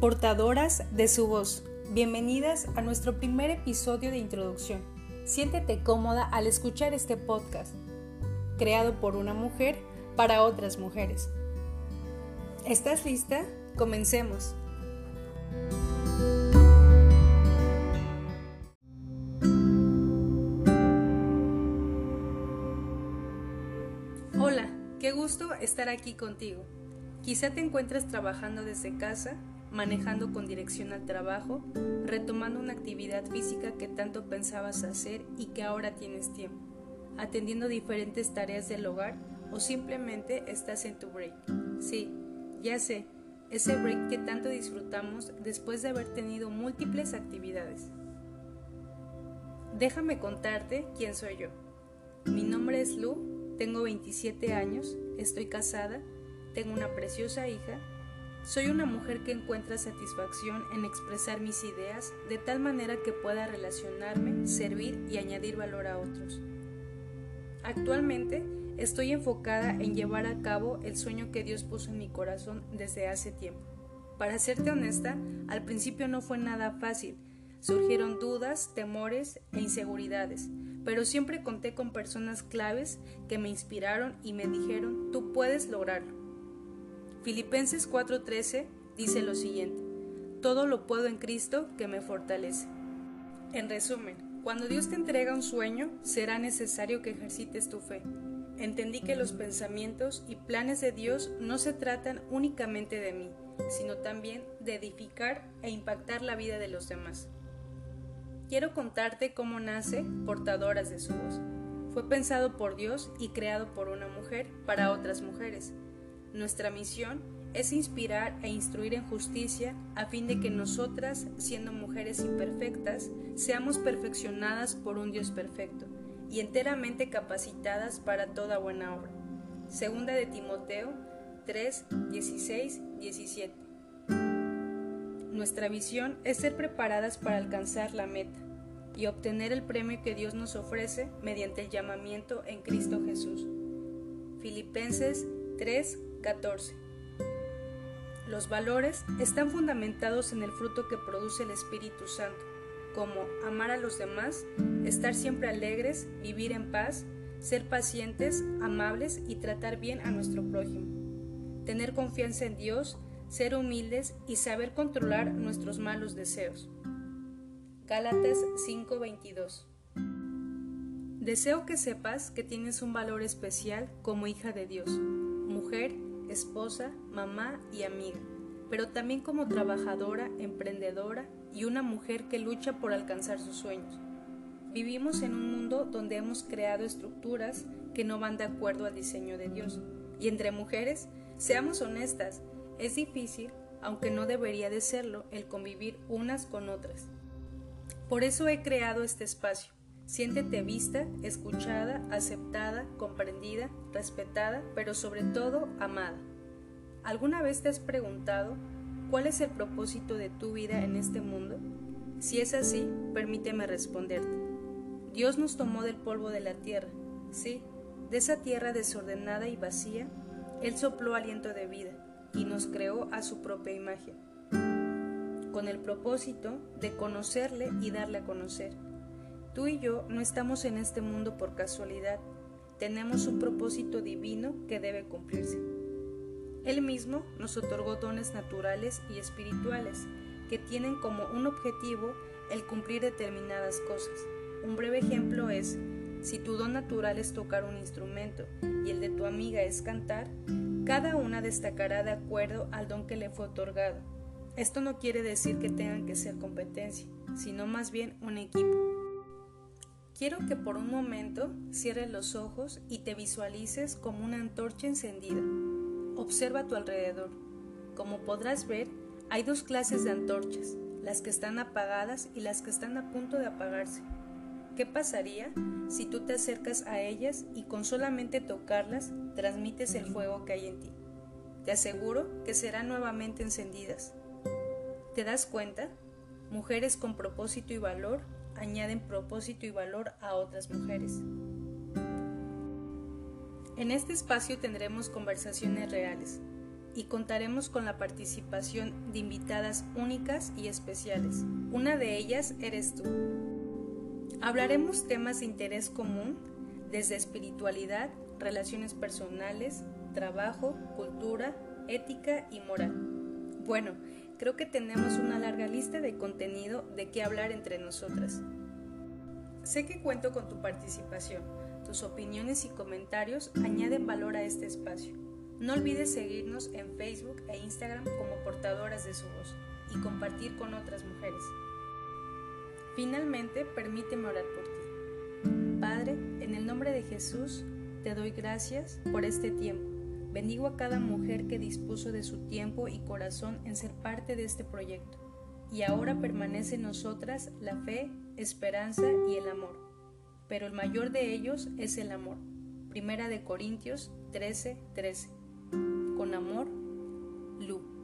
Portadoras de su voz, bienvenidas a nuestro primer episodio de introducción. Siéntete cómoda al escuchar este podcast, creado por una mujer para otras mujeres. ¿Estás lista? Comencemos. Hola, qué gusto estar aquí contigo. Quizá te encuentres trabajando desde casa, manejando con dirección al trabajo, retomando una actividad física que tanto pensabas hacer y que ahora tienes tiempo, atendiendo diferentes tareas del hogar o simplemente estás en tu break. Sí, ya sé, ese break que tanto disfrutamos después de haber tenido múltiples actividades. Déjame contarte quién soy yo. Mi nombre es Lu, tengo 27 años, estoy casada, tengo una preciosa hija, soy una mujer que encuentra satisfacción en expresar mis ideas de tal manera que pueda relacionarme, servir y añadir valor a otros. Actualmente estoy enfocada en llevar a cabo el sueño que Dios puso en mi corazón desde hace tiempo. Para serte honesta, al principio no fue nada fácil. Surgieron dudas, temores e inseguridades, pero siempre conté con personas claves que me inspiraron y me dijeron, tú puedes lograrlo. Filipenses 4:13 dice lo siguiente, todo lo puedo en Cristo que me fortalece. En resumen, cuando Dios te entrega un sueño, será necesario que ejercites tu fe. Entendí que los pensamientos y planes de Dios no se tratan únicamente de mí, sino también de edificar e impactar la vida de los demás. Quiero contarte cómo nace Portadoras de su voz. Fue pensado por Dios y creado por una mujer para otras mujeres. Nuestra misión es inspirar e instruir en justicia a fin de que nosotras, siendo mujeres imperfectas, seamos perfeccionadas por un Dios perfecto y enteramente capacitadas para toda buena obra. Segunda de Timoteo 3, 16, 17. Nuestra visión es ser preparadas para alcanzar la meta y obtener el premio que Dios nos ofrece mediante el llamamiento en Cristo Jesús. Filipenses 3, 14. Los valores están fundamentados en el fruto que produce el Espíritu Santo, como amar a los demás, estar siempre alegres, vivir en paz, ser pacientes, amables y tratar bien a nuestro prójimo. Tener confianza en Dios, ser humildes y saber controlar nuestros malos deseos. Gálatas 5:22 Deseo que sepas que tienes un valor especial como hija de Dios mujer, esposa, mamá y amiga, pero también como trabajadora, emprendedora y una mujer que lucha por alcanzar sus sueños. Vivimos en un mundo donde hemos creado estructuras que no van de acuerdo al diseño de Dios. Y entre mujeres, seamos honestas, es difícil, aunque no debería de serlo, el convivir unas con otras. Por eso he creado este espacio, Siéntete vista, escuchada, aceptada, comprendida, respetada, pero sobre todo amada. ¿Alguna vez te has preguntado cuál es el propósito de tu vida en este mundo? Si es así, permíteme responderte. Dios nos tomó del polvo de la tierra, sí, de esa tierra desordenada y vacía, Él sopló aliento de vida y nos creó a su propia imagen, con el propósito de conocerle y darle a conocer Tú y yo no estamos en este mundo por casualidad, tenemos un propósito divino que debe cumplirse. Él mismo nos otorgó dones naturales y espirituales que tienen como un objetivo el cumplir determinadas cosas. Un breve ejemplo es, si tu don natural es tocar un instrumento y el de tu amiga es cantar, cada una destacará de acuerdo al don que le fue otorgado. Esto no quiere decir que tengan que ser competencia, sino más bien un equipo. Quiero que por un momento cierres los ojos y te visualices como una antorcha encendida. Observa a tu alrededor. Como podrás ver, hay dos clases de antorchas, las que están apagadas y las que están a punto de apagarse. ¿Qué pasaría si tú te acercas a ellas y con solamente tocarlas transmites el fuego que hay en ti? Te aseguro que serán nuevamente encendidas. ¿Te das cuenta? Mujeres con propósito y valor añaden propósito y valor a otras mujeres. En este espacio tendremos conversaciones reales, y contaremos con la participación de invitadas únicas y especiales. Una de ellas eres tú. Hablaremos temas de interés común desde espiritualidad, relaciones personales, trabajo, cultura, ética y moral. Bueno, creo que tenemos una larga lista de contenido de qué hablar entre nosotras. Sé que cuento con tu participación. Tus opiniones y comentarios añaden valor a este espacio. No olvides seguirnos en Facebook e Instagram como portadoras de su voz y compartir con otras mujeres. Finalmente, permíteme orar por ti. Padre, en el nombre de Jesús, te doy gracias por este tiempo. Bendigo a cada mujer que dispuso de su tiempo y corazón en ser parte de este proyecto. Y ahora permanece en nosotras la fe, esperanza y el amor. Pero el mayor de ellos es el amor. Primera de Corintios 13:13. Con amor, Lu.